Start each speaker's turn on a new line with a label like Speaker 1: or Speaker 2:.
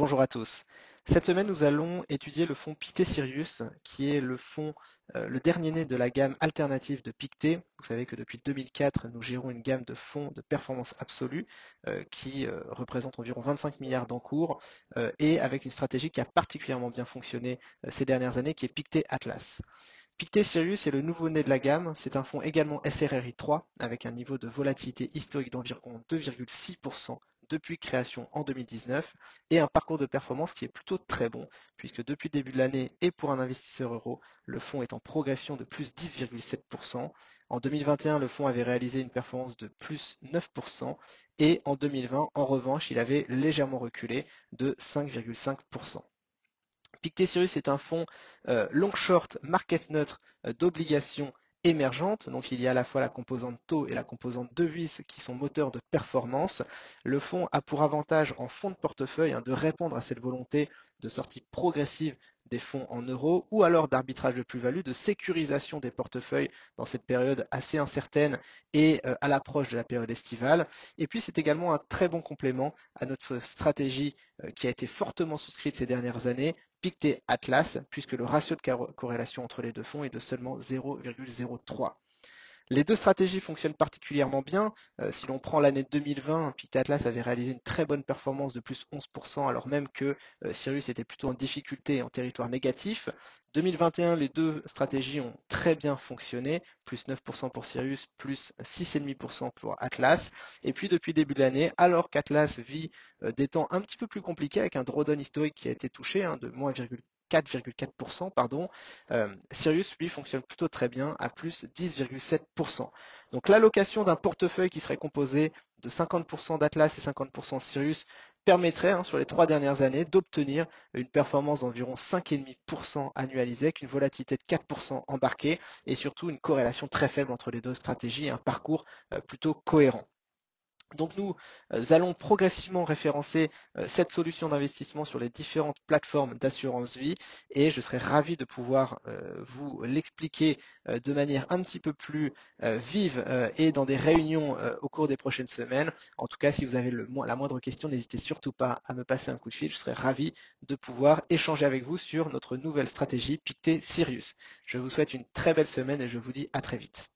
Speaker 1: Bonjour à tous. Cette semaine, nous allons étudier le fonds Pictet Sirius, qui est le fonds, euh, le dernier né de la gamme alternative de Pictet. Vous savez que depuis 2004, nous gérons une gamme de fonds de performance absolue euh, qui euh, représente environ 25 milliards d'encours et avec une stratégie qui a particulièrement bien fonctionné ces dernières années, qui est Pictet Atlas. Pictet Sirius est le nouveau né de la gamme. C'est un fonds également SRRI 3 avec un niveau de volatilité historique d'environ 2,6% depuis création en 2019 et un parcours de performance qui est plutôt très bon puisque depuis le début de l'année et pour un investisseur euro, le fonds est en progression de plus 10,7%. En 2021, le fonds avait réalisé une performance de plus 9% et en 2020, en revanche, il avait légèrement reculé de 5,5%. Pictet Sirius est un fonds euh, long short market neutre euh, d'obligations émergente. Donc il y a à la fois la composante taux et la composante devise qui sont moteurs de performance. Le fonds a pour avantage en fonds de portefeuille hein, de répondre à cette volonté de sortie progressive des fonds en euros ou alors d'arbitrage de plus-value, de sécurisation des portefeuilles dans cette période assez incertaine et euh, à l'approche de la période estivale. Et puis c'est également un très bon complément à notre stratégie euh, qui a été fortement souscrite ces dernières années Pictet Atlas, puisque le ratio de corrélation entre les deux fonds est de seulement 0,03. Les deux stratégies fonctionnent particulièrement bien. Euh, si l'on prend l'année 2020, Pictet Atlas avait réalisé une très bonne performance de plus 11%, alors même que euh, Sirius était plutôt en difficulté en territoire négatif. 2021, les deux stratégies ont très bien fonctionné, plus 9% pour Sirius, plus 6,5% pour Atlas. Et puis depuis le début de l'année, alors qu'Atlas vit euh, des temps un petit peu plus compliqués avec un drawdown historique qui a été touché hein, de moins 4,4%, pardon. Euh, Sirius, lui, fonctionne plutôt très bien à plus 10,7%. Donc l'allocation d'un portefeuille qui serait composé de 50% d'Atlas et 50% Sirius permettrait, hein, sur les trois dernières années, d'obtenir une performance d'environ 5,5% annualisée, avec une volatilité de 4% embarquée et surtout une corrélation très faible entre les deux stratégies et un parcours euh, plutôt cohérent. Donc nous euh, allons progressivement référencer euh, cette solution d'investissement sur les différentes plateformes d'assurance vie et je serai ravi de pouvoir euh, vous l'expliquer de manière un petit peu plus vive et dans des réunions au cours des prochaines semaines. En tout cas, si vous avez la moindre question, n'hésitez surtout pas à me passer un coup de fil. Je serai ravi de pouvoir échanger avec vous sur notre nouvelle stratégie Pictet Sirius. Je vous souhaite une très belle semaine et je vous dis à très vite.